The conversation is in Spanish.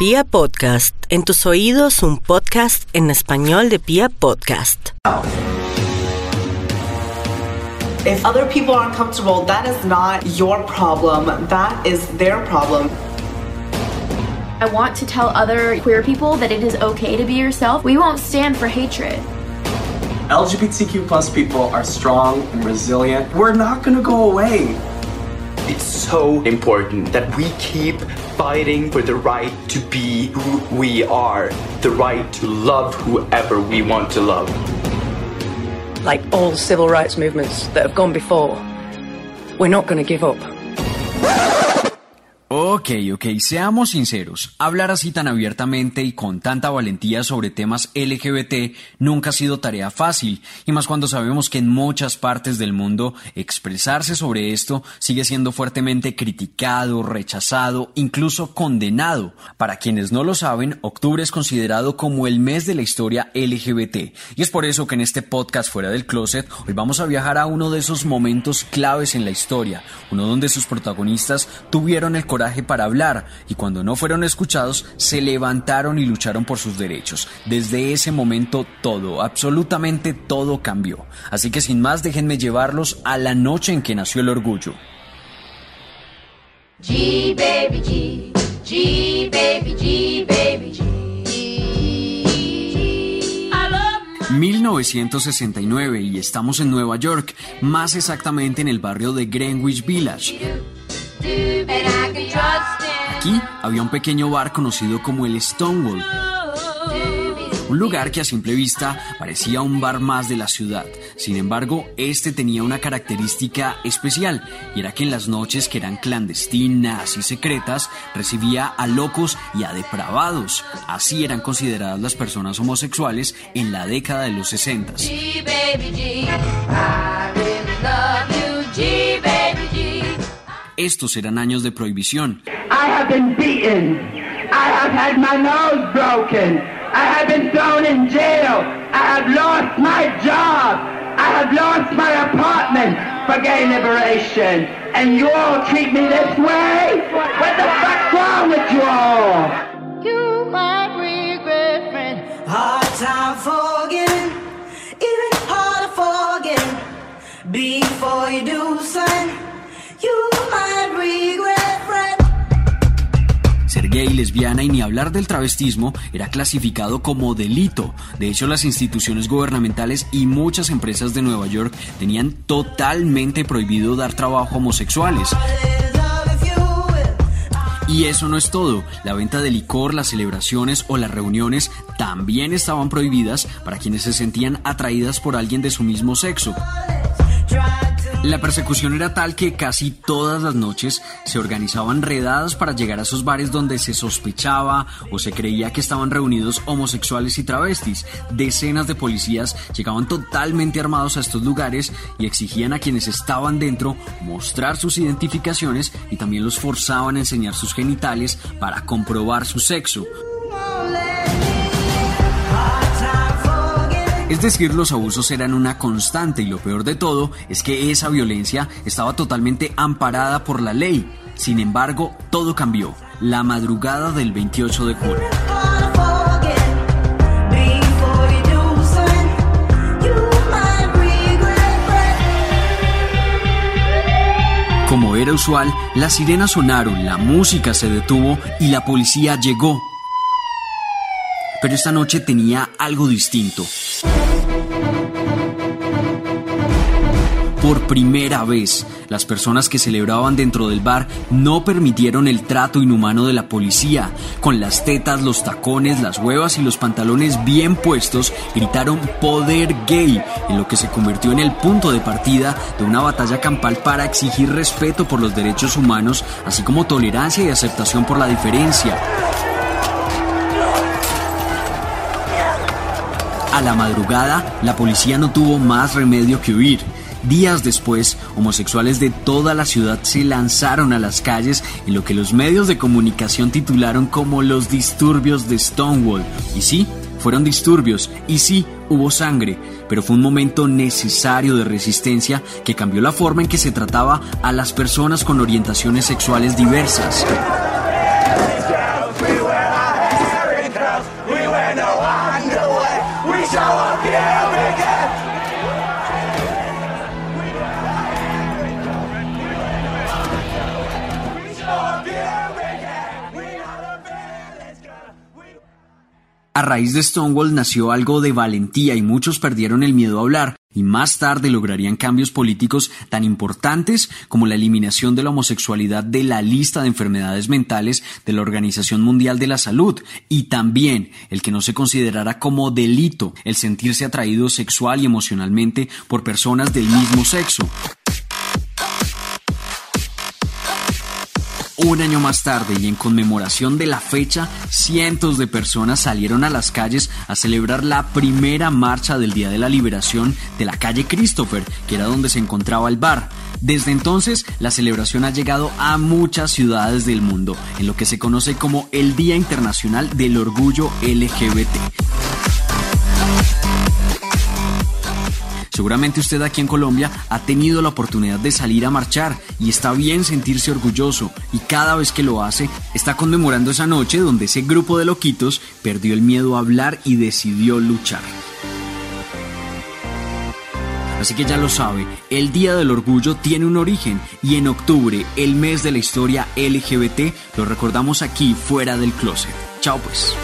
Pia Podcast, en tus oídos un podcast en español de Pia Podcast. If other people aren't comfortable, that is not your problem. That is their problem. I want to tell other queer people that it is okay to be yourself. We won't stand for hatred. LGBTQ plus people are strong and resilient. We're not gonna go away. It's so important that we keep fighting for the right to be who we are, the right to love whoever we want to love. Like all civil rights movements that have gone before, we're not going to give up. Ok, ok, seamos sinceros. Hablar así tan abiertamente y con tanta valentía sobre temas LGBT nunca ha sido tarea fácil, y más cuando sabemos que en muchas partes del mundo expresarse sobre esto sigue siendo fuertemente criticado, rechazado, incluso condenado. Para quienes no lo saben, octubre es considerado como el mes de la historia LGBT, y es por eso que en este podcast Fuera del Closet hoy vamos a viajar a uno de esos momentos claves en la historia, uno donde sus protagonistas tuvieron el corazón para hablar y cuando no fueron escuchados se levantaron y lucharon por sus derechos. Desde ese momento todo, absolutamente todo cambió. Así que sin más déjenme llevarlos a la noche en que nació el orgullo. G baby G, G baby G baby G. 1969 y estamos en Nueva York, más exactamente en el barrio de Greenwich Village. Aquí había un pequeño bar conocido como el Stonewall. Un lugar que a simple vista parecía un bar más de la ciudad. Sin embargo, este tenía una característica especial, y era que en las noches que eran clandestinas y secretas, recibía a locos y a depravados. Así eran consideradas las personas homosexuales en la década de los 60. Estos eran años de prohibición. I have been beaten. I have had my nose broken. I have been thrown in jail. I have lost my job. I have lost my apartment for gay liberation. And you all treat me this way? What the fuck's wrong with you all? You might Gay, lesbiana y ni hablar del travestismo era clasificado como delito. De hecho, las instituciones gubernamentales y muchas empresas de Nueva York tenían totalmente prohibido dar trabajo a homosexuales. Y eso no es todo. La venta de licor, las celebraciones o las reuniones también estaban prohibidas para quienes se sentían atraídas por alguien de su mismo sexo. La persecución era tal que casi todas las noches se organizaban redadas para llegar a esos bares donde se sospechaba o se creía que estaban reunidos homosexuales y travestis. Decenas de policías llegaban totalmente armados a estos lugares y exigían a quienes estaban dentro mostrar sus identificaciones y también los forzaban a enseñar sus genitales para comprobar su sexo. Es decir, los abusos eran una constante y lo peor de todo es que esa violencia estaba totalmente amparada por la ley. Sin embargo, todo cambió la madrugada del 28 de junio. Como era usual, las sirenas sonaron, la música se detuvo y la policía llegó. Pero esta noche tenía algo distinto. Por primera vez, las personas que celebraban dentro del bar no permitieron el trato inhumano de la policía. Con las tetas, los tacones, las huevas y los pantalones bien puestos, gritaron poder gay, en lo que se convirtió en el punto de partida de una batalla campal para exigir respeto por los derechos humanos, así como tolerancia y aceptación por la diferencia. A la madrugada, la policía no tuvo más remedio que huir. Días después, homosexuales de toda la ciudad se lanzaron a las calles en lo que los medios de comunicación titularon como los disturbios de Stonewall. Y sí, fueron disturbios, y sí, hubo sangre, pero fue un momento necesario de resistencia que cambió la forma en que se trataba a las personas con orientaciones sexuales diversas. A raíz de Stonewall nació algo de valentía y muchos perdieron el miedo a hablar y más tarde lograrían cambios políticos tan importantes como la eliminación de la homosexualidad de la lista de enfermedades mentales de la Organización Mundial de la Salud y también el que no se considerara como delito el sentirse atraído sexual y emocionalmente por personas del mismo sexo. Un año más tarde y en conmemoración de la fecha, cientos de personas salieron a las calles a celebrar la primera marcha del Día de la Liberación de la calle Christopher, que era donde se encontraba el bar. Desde entonces, la celebración ha llegado a muchas ciudades del mundo, en lo que se conoce como el Día Internacional del Orgullo LGBT. Seguramente usted aquí en Colombia ha tenido la oportunidad de salir a marchar y está bien sentirse orgulloso y cada vez que lo hace está conmemorando esa noche donde ese grupo de loquitos perdió el miedo a hablar y decidió luchar. Así que ya lo sabe, el Día del Orgullo tiene un origen y en octubre, el mes de la historia LGBT, lo recordamos aquí fuera del closet. Chao pues.